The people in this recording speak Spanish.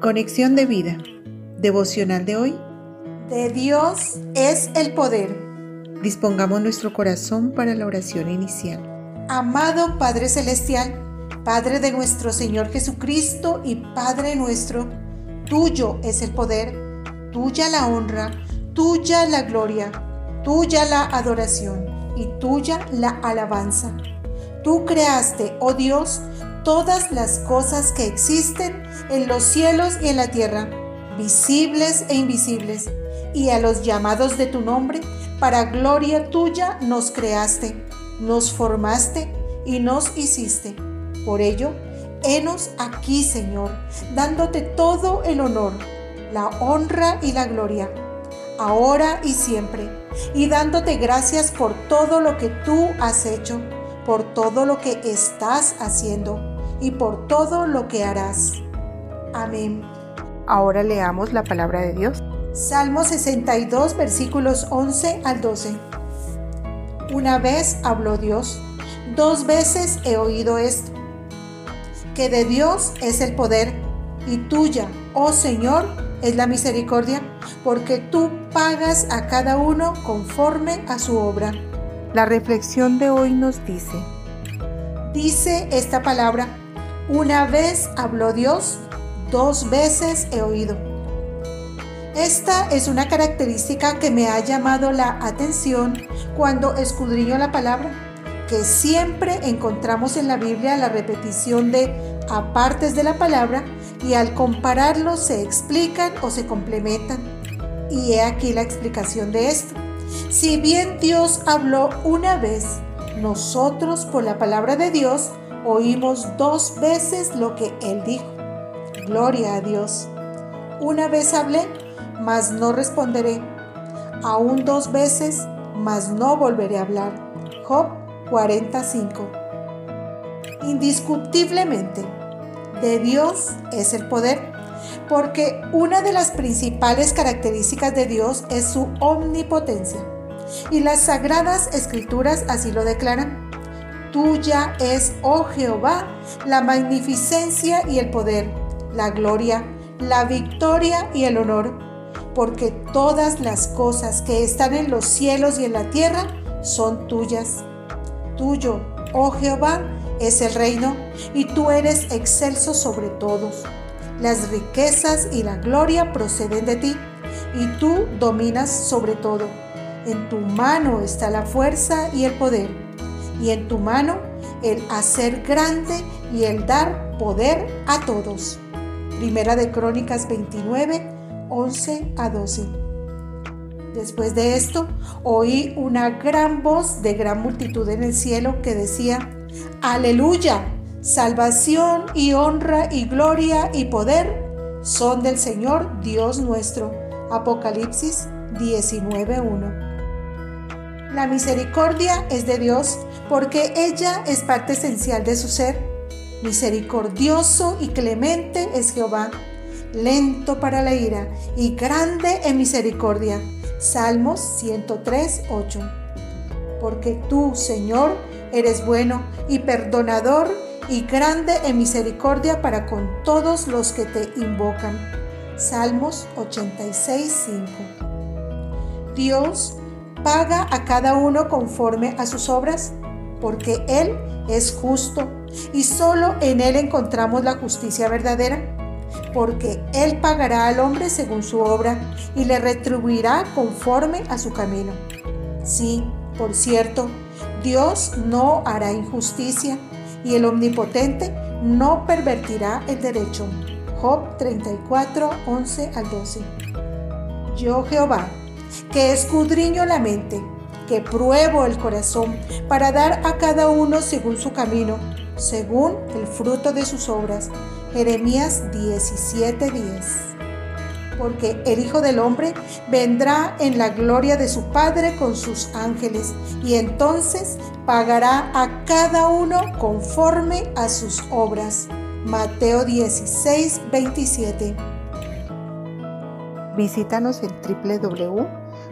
Conexión de vida. Devocional de hoy. De Dios es el poder. Dispongamos nuestro corazón para la oración inicial. Amado Padre Celestial, Padre de nuestro Señor Jesucristo y Padre nuestro, tuyo es el poder, tuya la honra, tuya la gloria, tuya la adoración y tuya la alabanza. Tú creaste, oh Dios, todas las cosas que existen en los cielos y en la tierra, visibles e invisibles, y a los llamados de tu nombre, para gloria tuya nos creaste, nos formaste y nos hiciste. Por ello, henos aquí, Señor, dándote todo el honor, la honra y la gloria, ahora y siempre, y dándote gracias por todo lo que tú has hecho, por todo lo que estás haciendo y por todo lo que harás. Amén. Ahora leamos la palabra de Dios. Salmo 62, versículos 11 al 12. Una vez habló Dios, dos veces he oído esto, que de Dios es el poder y tuya, oh Señor, es la misericordia, porque tú pagas a cada uno conforme a su obra. La reflexión de hoy nos dice, dice esta palabra, una vez habló Dios, dos veces he oído. Esta es una característica que me ha llamado la atención cuando escudriño la palabra, que siempre encontramos en la Biblia la repetición de apartes de la palabra y al compararlos se explican o se complementan. Y he aquí la explicación de esto. Si bien Dios habló una vez, nosotros por la palabra de Dios oímos dos veces lo que él dijo. Gloria a Dios. Una vez hablé, mas no responderé. Aún dos veces, mas no volveré a hablar. Job 45. Indiscutiblemente, de Dios es el poder, porque una de las principales características de Dios es su omnipotencia. Y las sagradas escrituras así lo declaran. Tuya es, oh Jehová, la magnificencia y el poder, la gloria, la victoria y el honor, porque todas las cosas que están en los cielos y en la tierra son tuyas. Tuyo, oh Jehová, es el reino, y tú eres excelso sobre todos. Las riquezas y la gloria proceden de ti, y tú dominas sobre todo. En tu mano está la fuerza y el poder y en tu mano el hacer grande y el dar poder a todos. Primera de Crónicas 29, 11 a 12. Después de esto, oí una gran voz de gran multitud en el cielo que decía, Aleluya, salvación y honra y gloria y poder son del Señor Dios nuestro. Apocalipsis 19.1. La misericordia es de Dios porque ella es parte esencial de su ser. Misericordioso y clemente es Jehová, lento para la ira y grande en misericordia. Salmos 103, 8. Porque tú, Señor, eres bueno y perdonador y grande en misericordia para con todos los que te invocan. Salmos 86, 5. Dios paga a cada uno conforme a sus obras, porque Él es justo y solo en Él encontramos la justicia verdadera, porque Él pagará al hombre según su obra y le retribuirá conforme a su camino. Sí, por cierto, Dios no hará injusticia y el omnipotente no pervertirá el derecho. Job 34, 11 al 12. Yo Jehová que escudriño la mente, que pruebo el corazón para dar a cada uno según su camino, según el fruto de sus obras. Jeremías 17:10. Porque el Hijo del Hombre vendrá en la gloria de su Padre con sus ángeles, y entonces pagará a cada uno conforme a sus obras. Mateo 16:27. Visítanos en www